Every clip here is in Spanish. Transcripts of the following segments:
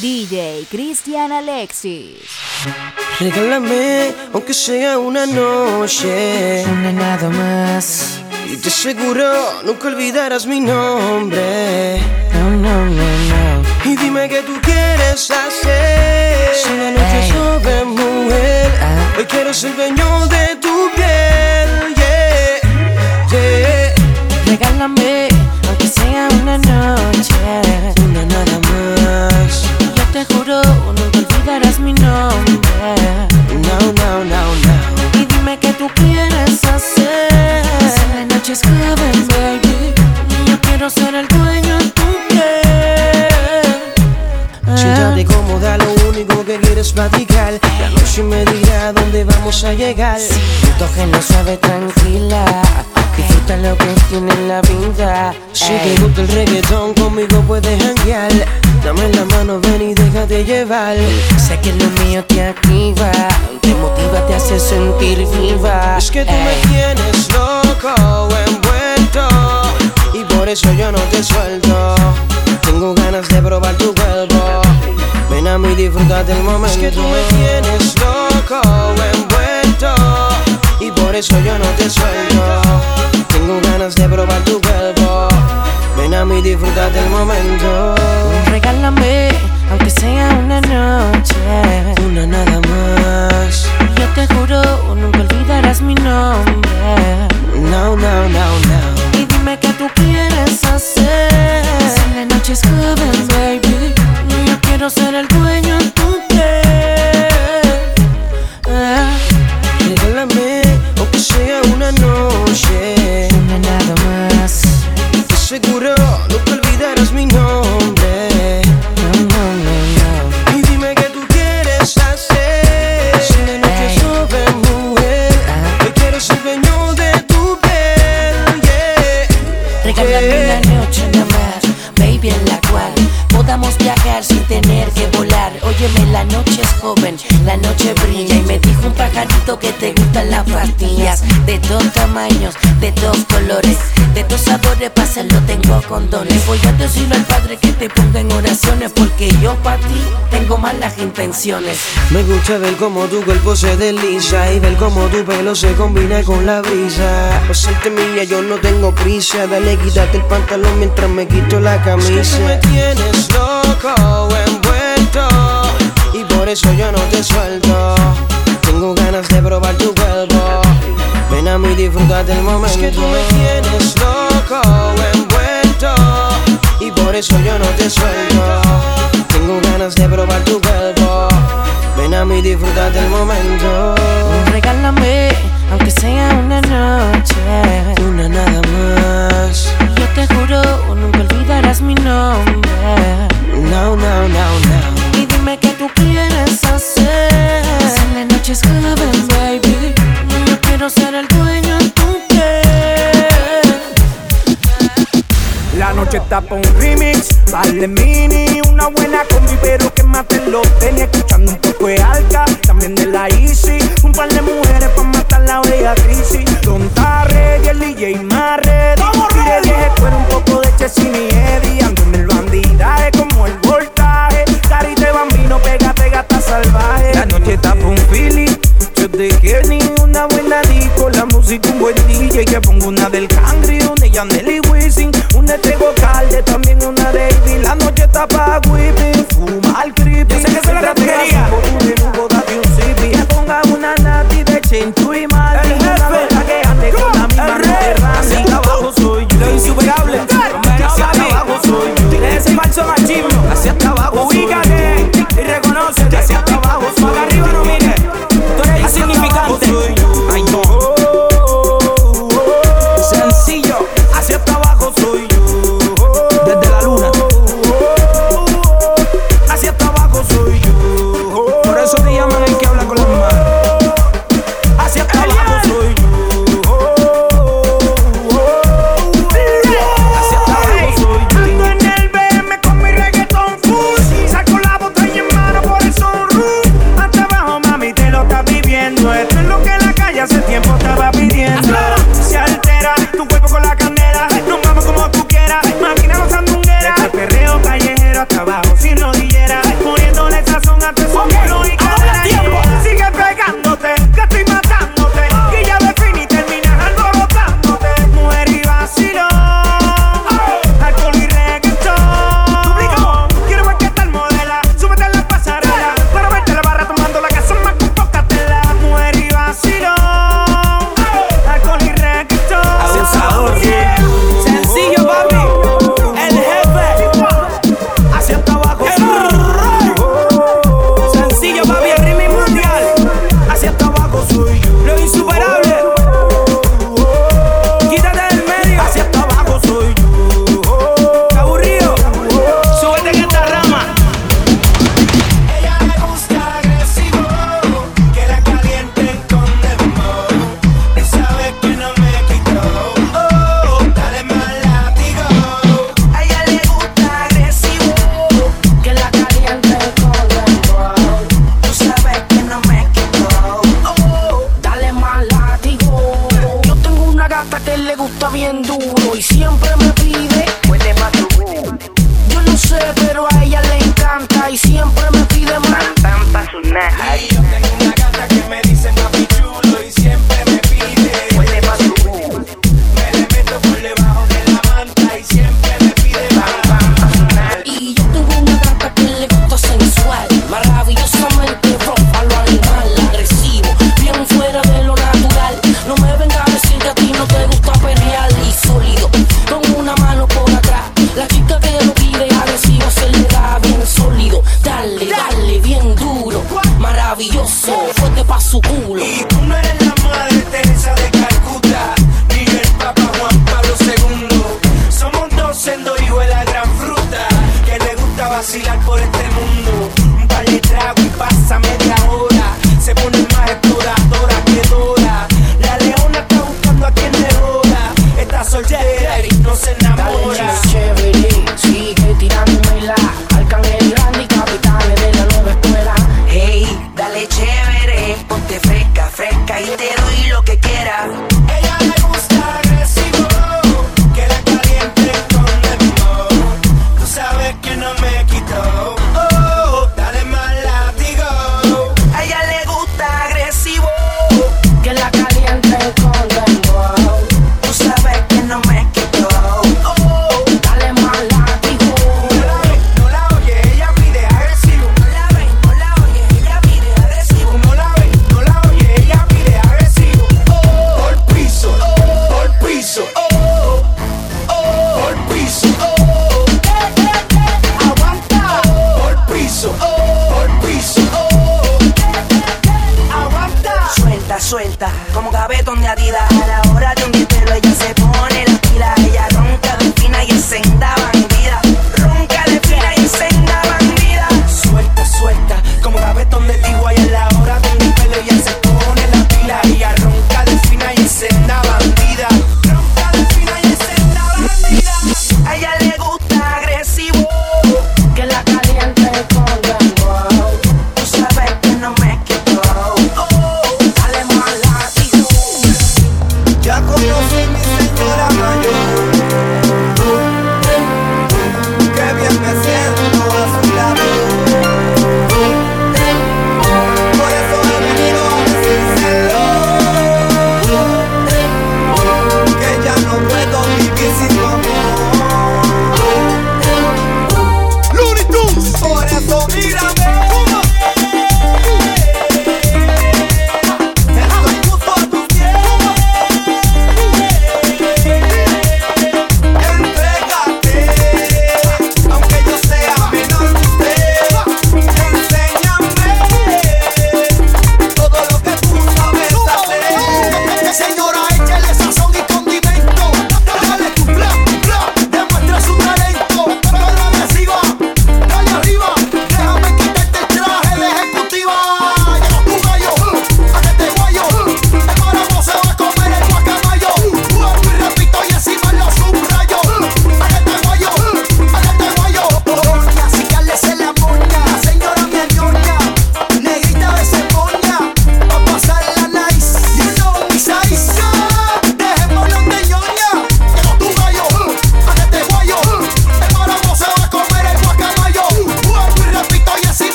DJ Cristian Alexis. Regálame, aunque sea una noche, una nada más. Y te aseguro, nunca olvidarás mi nombre. No, no, no, no. Y dime qué tú quieres hacer. Si la noche es sobre mujer, Ah. hoy quiero ser dueño de tu piel. Yeah, yeah. Regálame, Noche me dirá dónde vamos a llegar. Tu toque suave, tranquila. Disfruta lo que tiene la vida. Si te gusta el reggaetón, conmigo puedes janguear. Dame la mano, ven y déjate llevar. Sé que lo mío te activa, te motiva, te hace sentir viva. Es que tú Ey. me tienes loco, envuelto. Y por eso yo no te suelto. Tengo ganas de probar tu cuerpo. Ven a mí, disfruta del momento. Es que tú me tienes loco, envuelto. Y por eso yo no te suelto. Tengo ganas de probar tu cuerpo. Ven a mí, disfruta del momento. Regálame, aunque sea una noche. Una nada más. Yo te juro, nunca olvidarás mi nombre. No, no, no, no. Y dime qué tú quieres hacer. Si la noche es joven, baby. Quiero ser el dueño intenciones. Me gusta ver cómo tu cuerpo se desliza y ver cómo tu pelo se combina con la brisa. Por serte mía yo no tengo prisa, dale quítate el pantalón mientras me quito la camisa. Es que tú me tienes loco, envuelto y por eso yo no te suelto. Tengo ganas de probar tu cuerpo. Ven a mí, disfruta del momento. Es que tú me tienes loco, envuelto y por eso yo no te suelto. Tengo ganas de probar tu cuerpo. Ven a mí, disfruta del momento. Regálame, aunque sea una noche. Una nada más. Yo te juro, nunca olvidarás mi nombre. No, no, no, no. Y dime qué tú quieres hacer. Si la noche es joven, baby. Yo quiero ser el noche está pa' un remix, vale mini, una buena combi, pero que maten los tenis, escuchando un poco de alca, también de la Easy, un par de mujeres pa' matar la bella crisis, Don Tarre y el DJ más ready, tire vieje fuera un poco de Chessin y Eddie, ando en el bandidaje como el voltaje, carita de bambino, pégate gata salvaje, la noche está pa' un feeling, yo de Kenny, una buena disco, la música un buen DJ, que pongo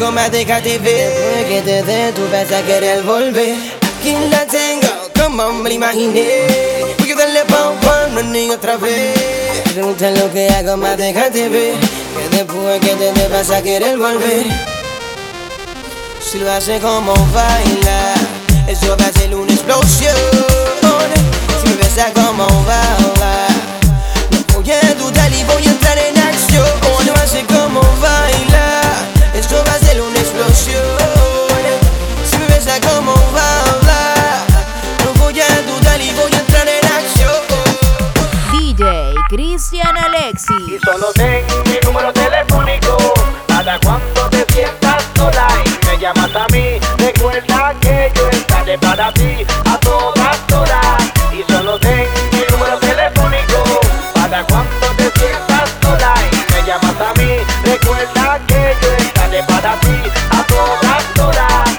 algo más deja ver Porque te dé tú vas a querer volver. Aquí la tengo como me la imaginé pues Voy a darle pom pom running otra vez. Pregunta lo que hago más deja de ver Que después que te dé vas a querer volver. Si lo hace como baila Eso va a ser una explosión. Si me besa como baila No voy a dudar y voy a entrar. Solo ten mi número telefónico para cuando te sientas sola y me llamas a mí. Recuerda que yo estaré para ti a todas horas. Y solo ten mi número telefónico para cuando te sientas sola y me llamas a mí. Recuerda que yo estaré para ti a todas horas.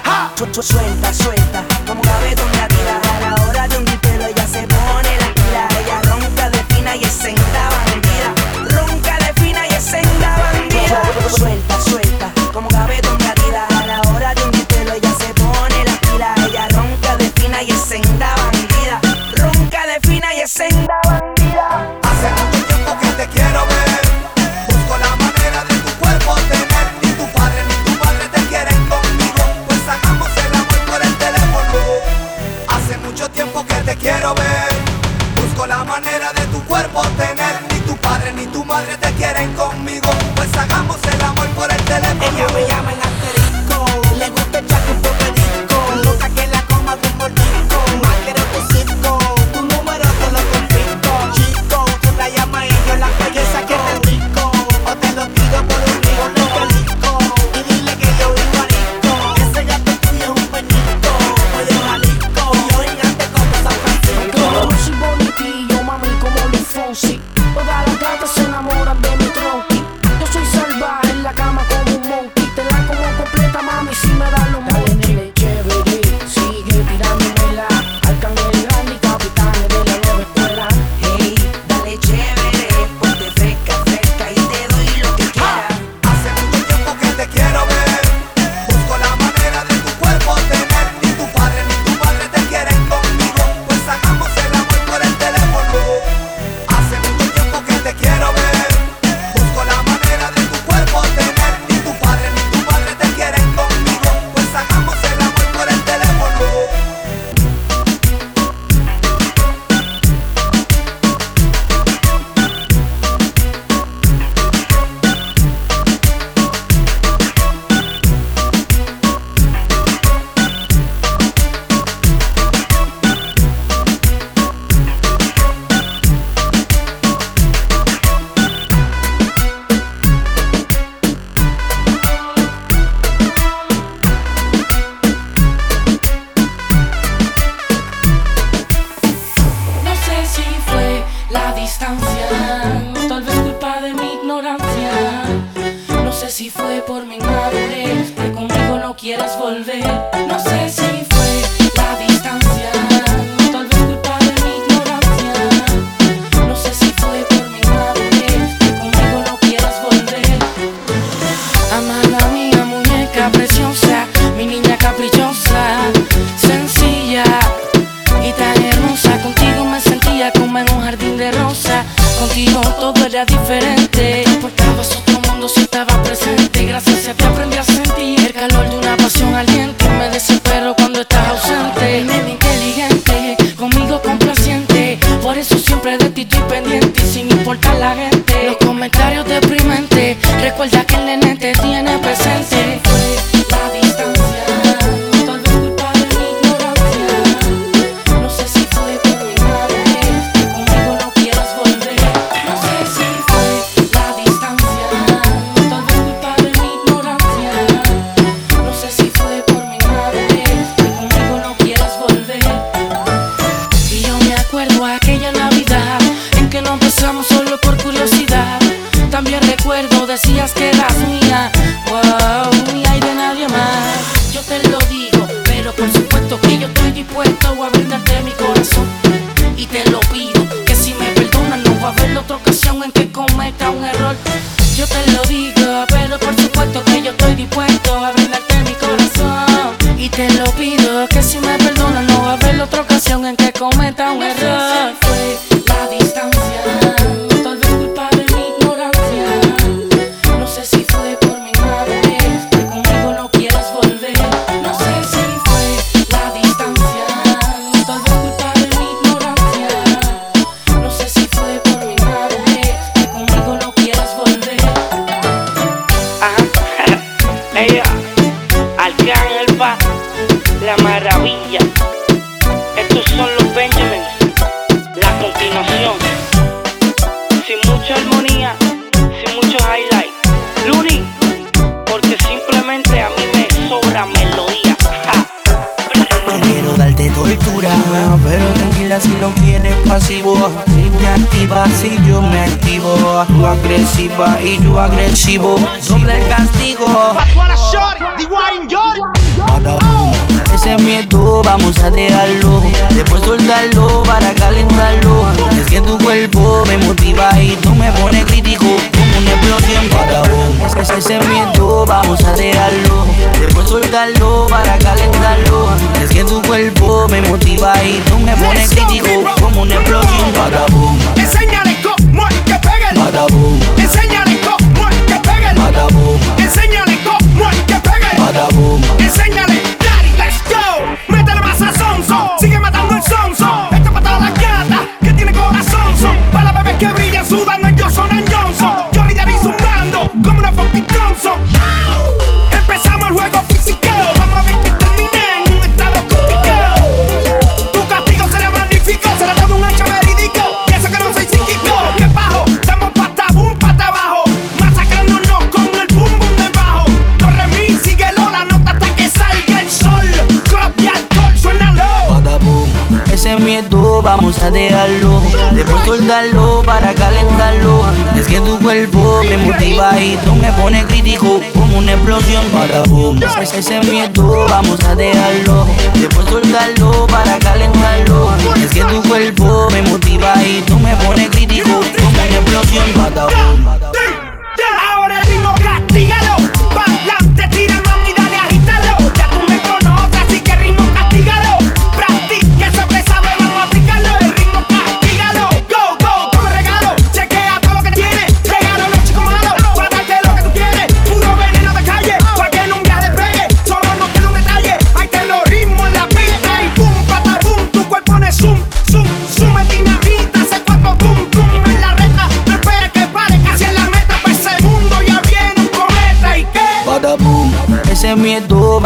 Vamos a dejarlo. Después soltarlo para calentarlo. Es que tu cuerpo me motiva y tú me pones crítico como una explosión para boom. Ese miedo vamos a dejarlo. Después soltarlo para calentarlo. Es que tu cuerpo me motiva y tú me pones crítico como una explosión para boom.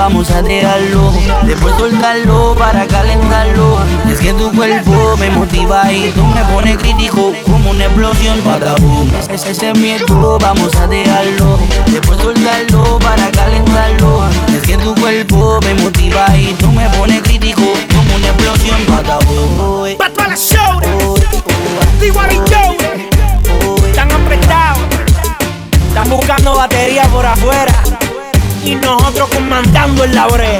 Vamos a dejarlo. Después soltarlo para calentarlo. Es que tu cuerpo me motiva y tú me pones crítico como una explosión. Bada boom, ese, ese miedo vamos a dejarlo. Después soltarlo para calentarlo. Es que tu cuerpo me motiva y tú me pones crítico como una explosión. Bada boom. Pa' toda la show, están apretados, están buscando batería por afuera y nosotros comandando en la brea.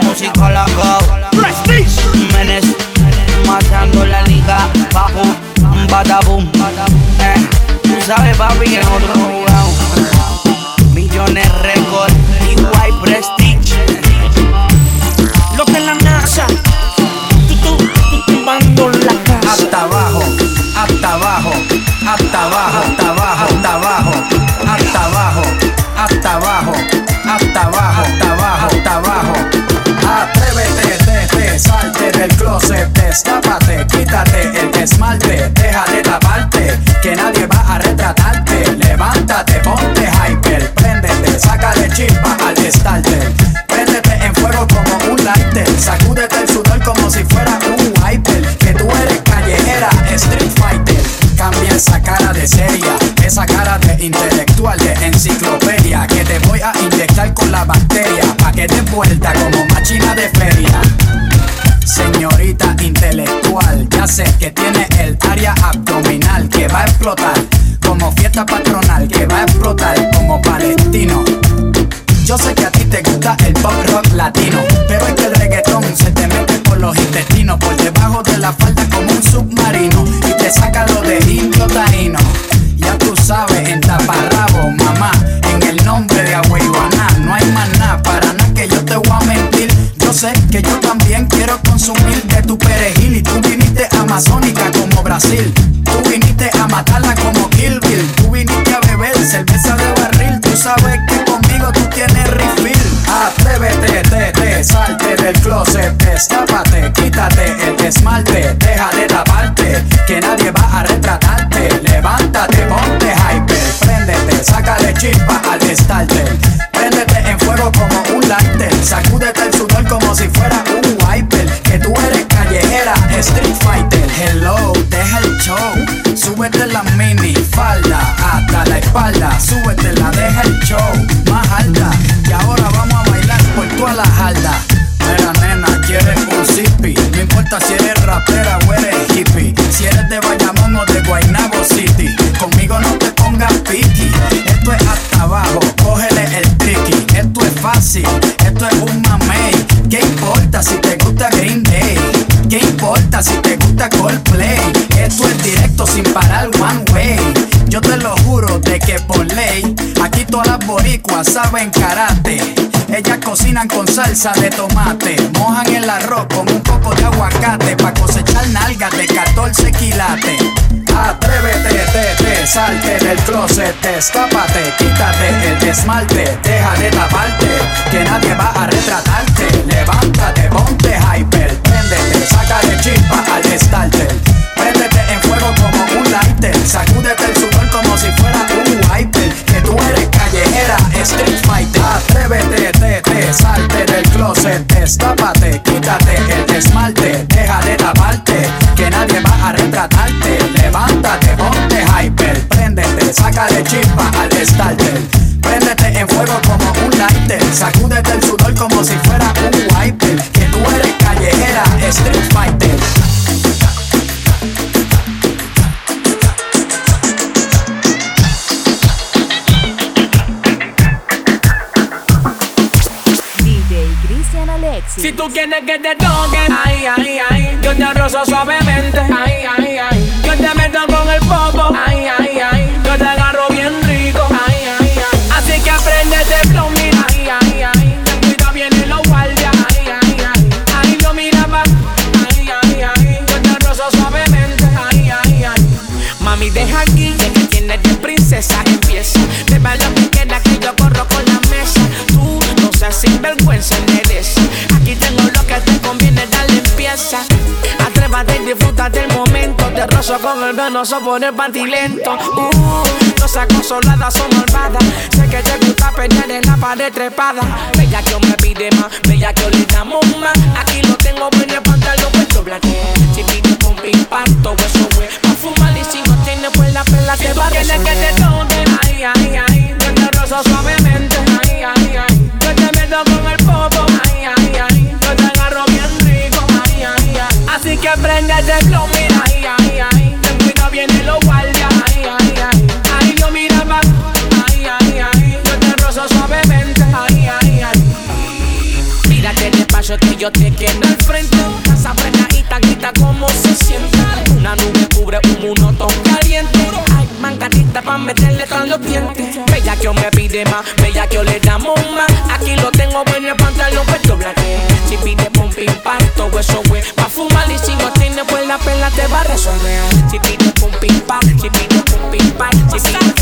agua, saben karate. Ellas cocinan con salsa de tomate, mojan el arroz con un poco de aguacate pa' cosechar nalgas de 14 quilates. Atrévete, tete, salte del closet, escápate, quítate el desmalte, deja de taparte, que nadie va a retratarte. Levántate, ponte hyper, préndete, sácale chispa al starter. Préndete en fuego como un lighter, sacúdete el sudor como si fuera un wiper, que tú eres callejera Street Fighter. Atrévete, te, te, salte del closet, destápate, quítate el esmalte, deja de taparte, que nadie va a retratarte. Levántate, ponte hyper, préndete, saca de chispa al starter. Préndete en fuego como un lighter, sacúdete el sudor como si fuera un wiper, que tú eres callejera, Street Fighter. Si tú quieres que te toque, ay, ay, ay. Yo te rozo suavemente, ay, ay, ay. Yo te meto con el popo, ay, ay. Atrévate y disfruta del momento. Te rozo con el venoso poner pantilento. Uh, saco acosoladas son malvadas. Sé que te gusta pelear en la pared trepada. Bella que me pide más, bella que le damos. Aquí lo tengo bueno el pantalón puesto blanco. Chiquito con piparto, eso güey. Pa' fumar y si no tiene pues la pela te va a que te tome, ay, ay, ay. que prende ese flow, mira ahí, ahí, ahí. Ten cuidado, vienen los guardias, ahí, ahí, ahí. Ay, Dios, mira ahí, ahí, ahí. Yo te rozo suavemente, ahí, ahí, ahí. Mírate despacio que yo te quedo al frente. Esa frenadita grita como se sienta. Una nube cubre un monotón caliente. Ay, mangatita pa' meterle con los dientes. Bella que yo me pide más, bella que yo le damos más. She be the boom, beep, bop. She be the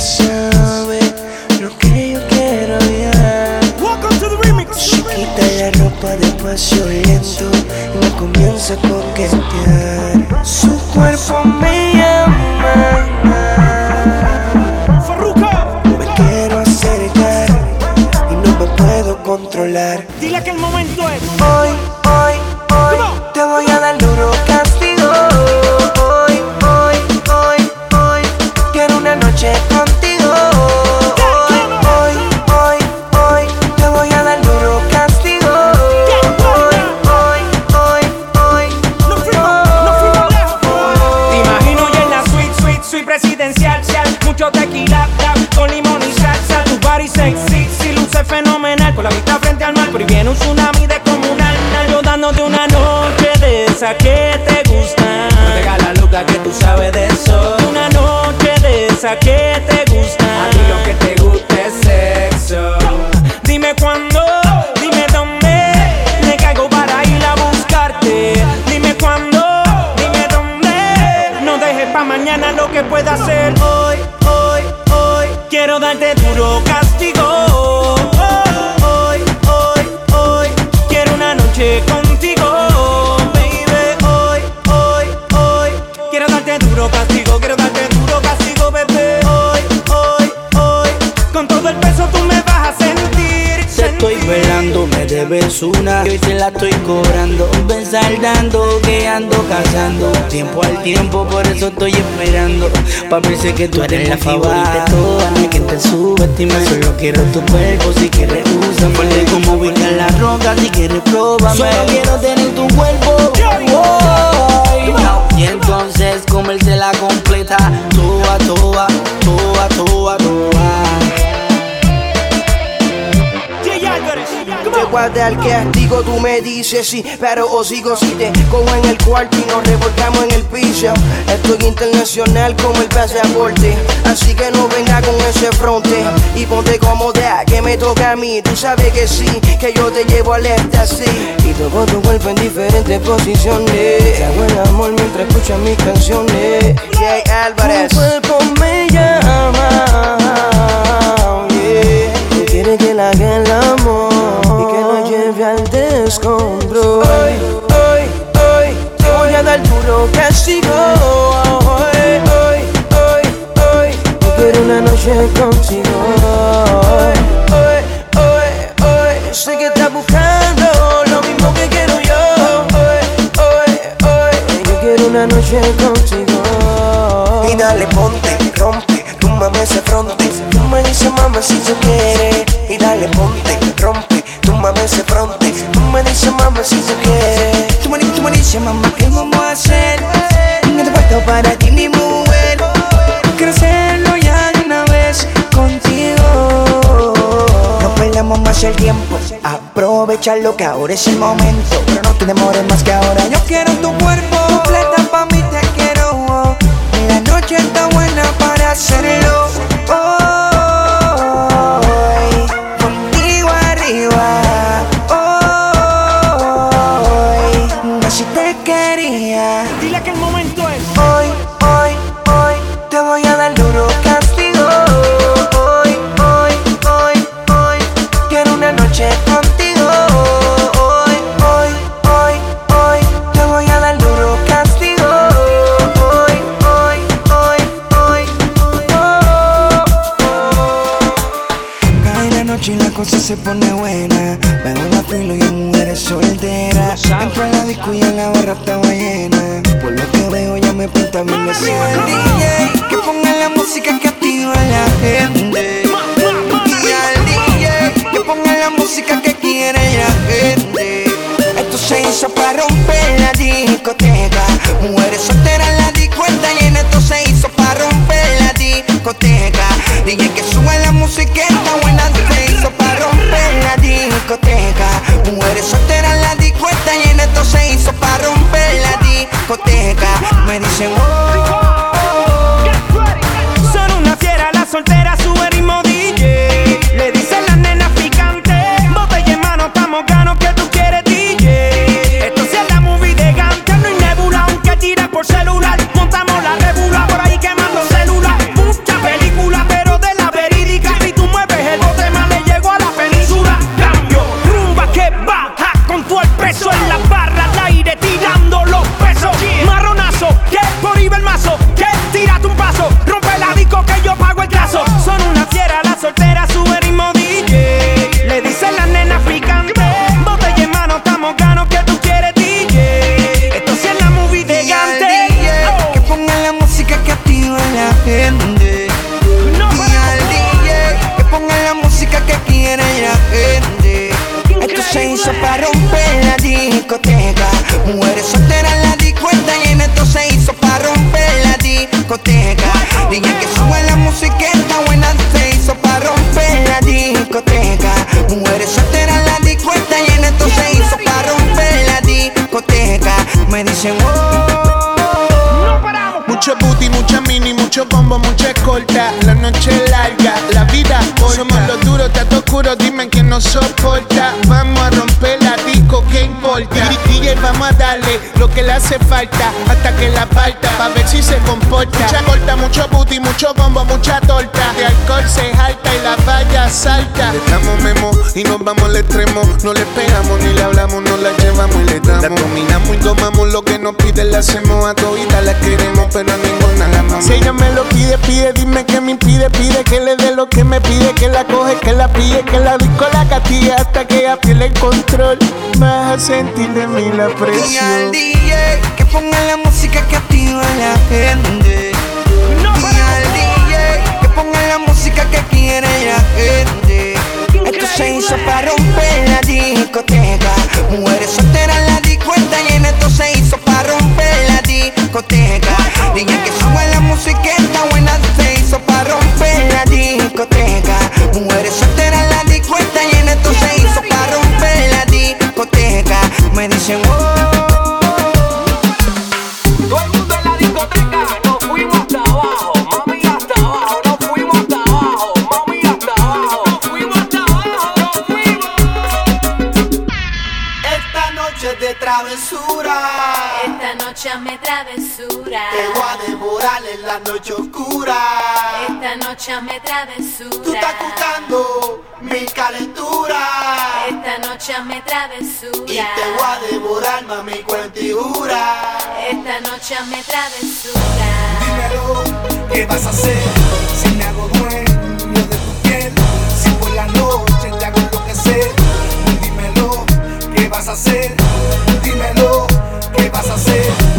sabe lo que yo quiero ya. Se quita la ropa despacio lento y me comienza a coquetear. Su cuerpo me llama. Me quiero acercar y no me puedo controlar. dile que el momento es. Hoy debes una y hoy te la estoy cobrando. Ven saldando, que ando cazando. Tiempo al tiempo, por eso estoy esperando. Papi, sé que tú eres la favorita de todas. No hay quien te subestime, solo quiero tu cuerpo. Si quieres, úsame. Fuerte como ubicar la roca, si quieres, pruébame. Solo quiero tener tu cuerpo. Come Te on. guarda el castigo, tú me dices sí, pero o sigo si te cojo en el cuarto y nos revolcamos en el piso. Estoy internacional como el pasaporte, así que no venga con ese fronte y ponte cómoda que me toca a mí. Tú sabes que sí, que yo te llevo al éxtasis y toco tu cuerpo en diferentes posiciones. Te hago el amor mientras escuchas mis canciones. Jay Álvarez, tu cuerpo me llama. Castigo. Hoy, hoy, hoy, hoy, yo quiero una noche contigo. Hoy, hoy, hoy, hoy, sé que estás buscando lo mismo que quiero yo. Hoy, hoy, hoy, yo quiero una noche contigo. Y dale, ponte, rompe, tú mames ese fronte. Tú me dices, mama, si se quiere. Y dale, ponte, rompe, tú mames ese fronte. Tú me dices, mama, si se quiere. Tú me, di- tú me dices, Falta para ti, mi mujer. Quiero hacerlo ya de una vez contigo. No perdamos más el tiempo. Aprovecha lo que ahora es el momento. Pero no te demores más que ahora. Yo quiero tu cuerpo. Completa pa' mí te quiero. La noche está buena para hacerlo. romper la discoteca. Mujeres solteras en la discuenta y en esto se hizo para romper la discoteca. Niña que sube la musiqueta, buena se hizo para romper la discoteca. Mujeres solteras en la discuenta y en esto se hizo para romper la discoteca. Me dicen, oh, no paramos. Mucho booty, mucha mini, mucho bombo, mucha escolta. La noche larga, la vida somos los duros, está oscuro, dime quién nos soporta. Vamos a romper la disco, ¿qué importa? DJ, vamos a darle lo que le hace falta hasta que la falta, pa' ver si se comporta. Mucha corta, mucho booty, mucho bombo, mucha torta. De alcohol se jalta y la valla salta. Le damos memo y nos vamos al extremo. No le pegamos ni le hablamos, no la llevamos y le damos. La dominamos y tomamos lo que nos pide, la hacemos a todita, la queremos, pero a ninguna la amamos. Si ella me lo pide, pide, dime que me impide, pide que le dé lo que me pide, que la coge, que la pille, que la disco la castilla hasta que ella pierde el control. Vas a sentir de mí la Y al presión. DJ que ponga la música que activa a la gente. Y al DJ que ponga la música que quiere la gente. Esto se hizo para romper la discoteca. Mujeres solteras la discoteca y en esto se hizo para romper la discoteca. DJ que sube la música está buena Esta noche me travesura. Te voy a devorar en la noche oscura. Esta noche me travesura. Tú estás buscando mi calentura. Esta noche me travesura. Y te voy a devorar, mami, cuentigura. Esta noche me travesura. Dímelo, ¿qué vas a hacer? Si me hago dueño de tu piel, si por la noche te hago enloquecer. Dímelo, ¿qué vas a hacer? Dímelo, ¿qué vas a hacer?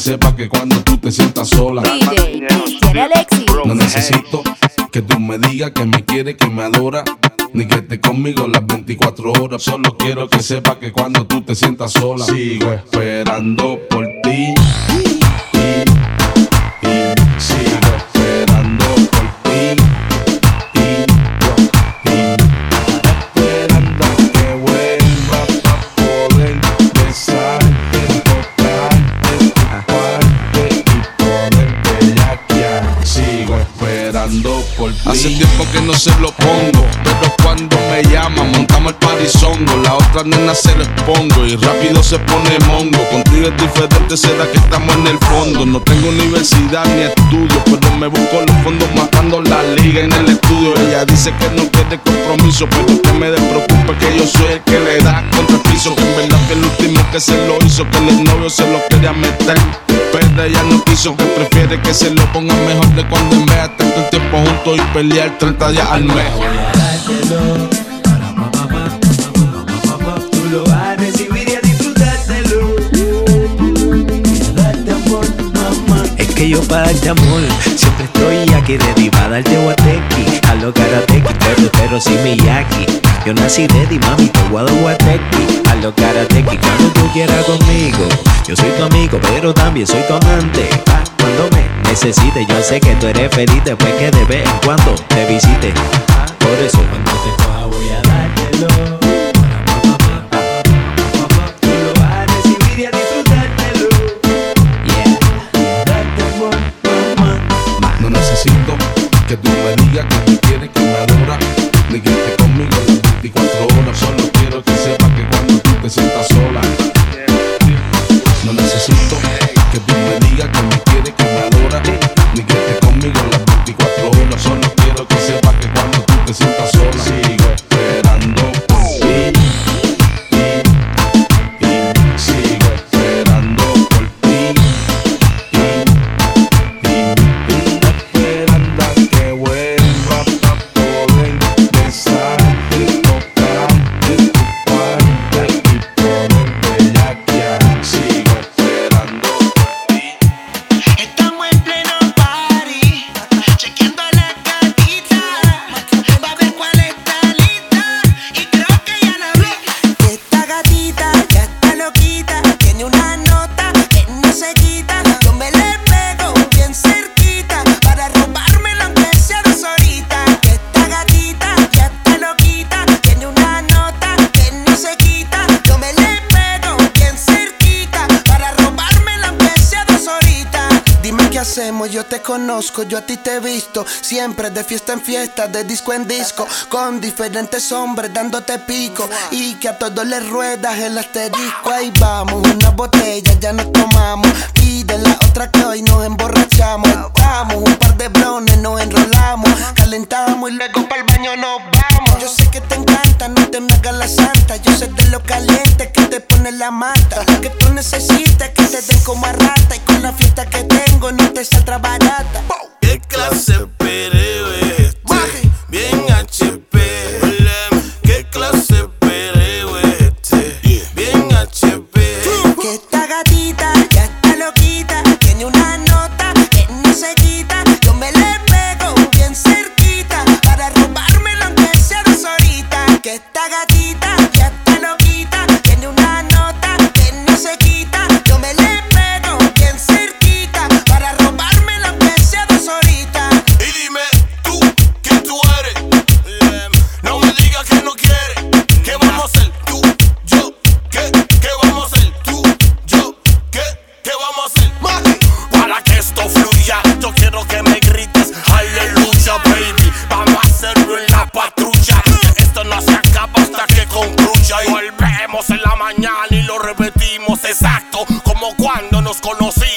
Quiero que cuando tú te sientas sola. DJ Alexis. No necesito que tú me digas que me quieres, que me adora. Ni que esté conmigo las 24 horas. Solo quiero que sepas que cuando tú te sientas sola. Sigo esperando por ti. Y, y sigo esperando por ti. Hace tiempo que no se lo pongo, pero cuando me llaman montamos el parizongo. La otra nena se lo expongo y rápido se pone mongo. Contigo es diferente, será que estamos en el fondo. No tengo universidad ni estudio, pero me busco los fondos matando la liga en el estudio. Ella dice que no quiere compromiso, pero que me despreocupe que yo soy el que le da contra. Que en verdad que el último que se lo hizo, que el novio se lo quería meter. Pero ella no quiso, que prefiere que se lo ponga mejor de cuando en vez de el tiempo juntos y pelear 30 días al mes. Que yo para darte amor siempre estoy aquí ready para darte guatequi. A lo karateki, pero pero si Miyaki. Yo nací ready, mami, te dar guatequi. A lo karateki, cuando tú quieras conmigo. Yo soy tu amigo, pero también soy tu amante. Cuando me necesites, yo sé que tú eres feliz después que de vez en cuando te visite. Por eso cuando te coja voy a dártelo. Tú te he visto Siempre de fiesta en fiesta, de disco en disco Con diferentes hombres dándote pico Y que a todos les ruedas el asterisco. Ahí vamos, una botella ya nos tomamos Pide la otra que hoy nos emborrachamos. Estamos un par de blones, nos enrolamos Calentamos y luego para el baño nos vamos. Yo sé que te encanta, no te me hagas la santa Yo sé de lo caliente que te pone la mata Que tú necesitas que te den como a rata Y con la fiesta que tengo no te saldrá barata. ¿Qué clase de pereo es este? Bien nos conocimos.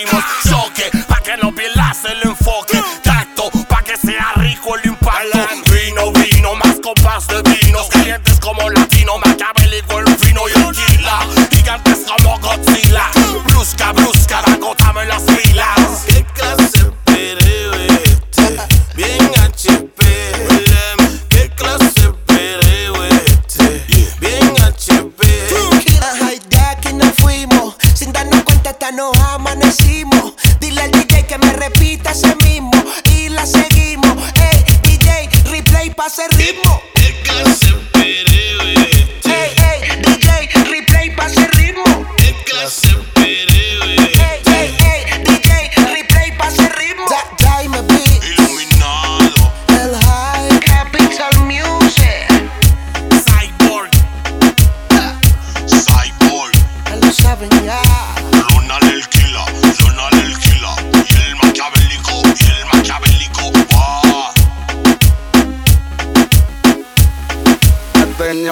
Hasta nos amanecimos. Dile al DJ que me repita ese mismo. Y la seguimos. Ey, DJ, replay pa' ese ritmo.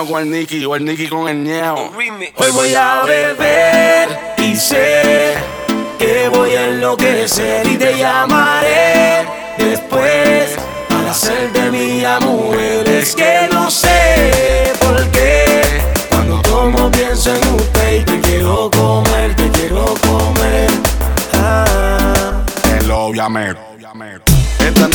Con el Nicky o el Nicky con el ñeo. Hoy voy a beber y sé que voy a enloquecer y te llamaré después para hacer de mi mujer. Es que no sé por qué cuando tomo pienso en usted y te quiero comer, te quiero comer. Ah. El obviamente.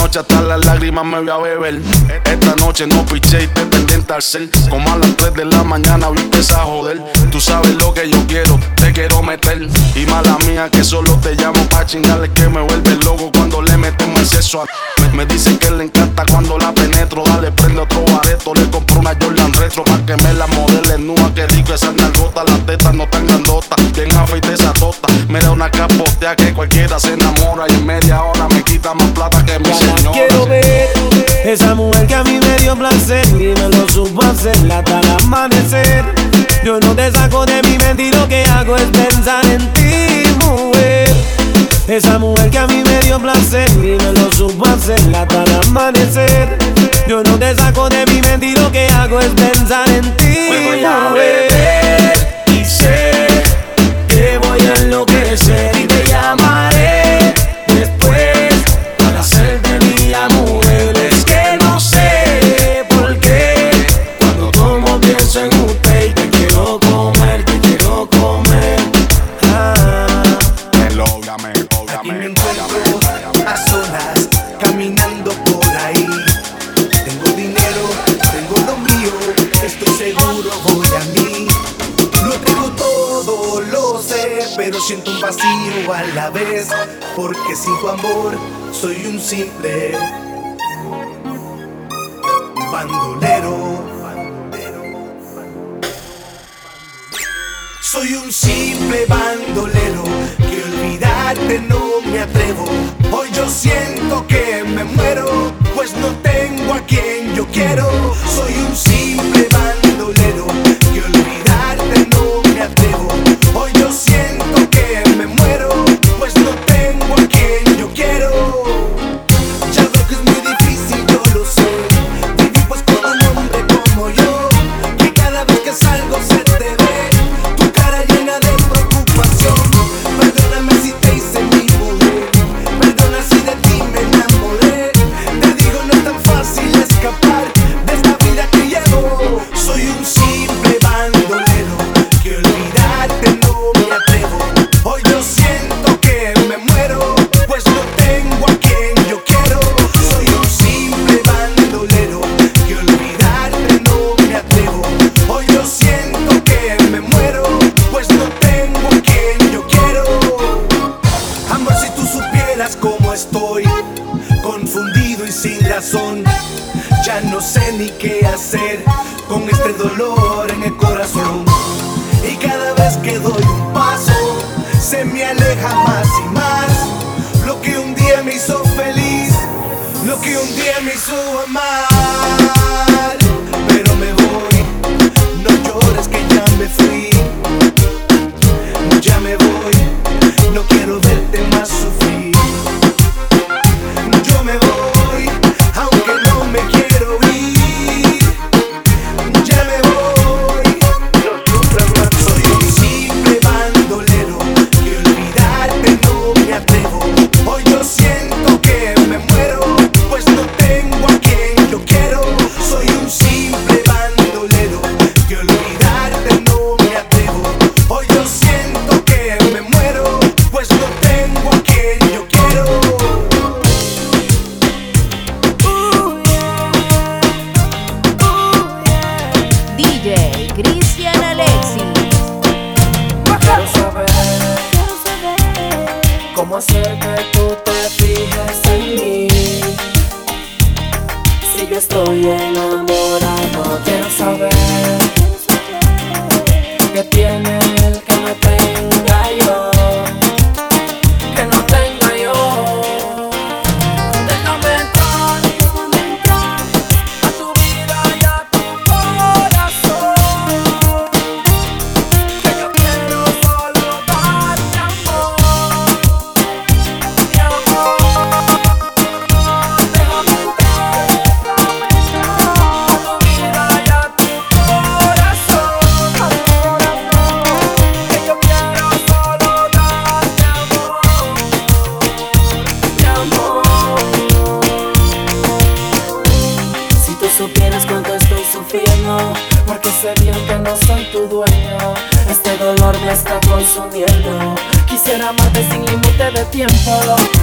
Noche hasta las lágrimas me voy a beber. Esta noche no piché y te pendiente al cel. Como a las 3 de la mañana voy a empezar a joder. Tú sabes lo que yo quiero, te quiero meter. Y mala mía que solo te llamo pa' chingarle que me vuelve loco cuando le metemos el sexo a. Me dicen que le encanta cuando la penetro. Dale, prende otro bareto. Le compro una Jordan retro pa' que me la modele nua. Que rico esa nalgota, las tetas no tan grandotas. Bien afeite esa tota. Me da una capotea que cualquiera se enamora. Y en media hora me quita más plata que mi. Quiero ver esa mujer que a mí me dio placer y me lo supo hacer hasta el amanecer. Yo no te saco de mi mente y lo que hago es pensar en ti, mujer. Esa mujer que a mí me dio placer y me lo supo hacer hasta el amanecer. Yo no te saco de mi mente y lo que hago es pensar en ti. Amor soy un simple bandolero. Soy un simple bandolero que olvidarte no me atrevo. Hoy yo siento que me muero, pues no tengo a quien yo quiero. Ya no sé ni qué hacer con este dolor tiempo.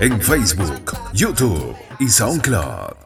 En Facebook, YouTube y SoundCloud.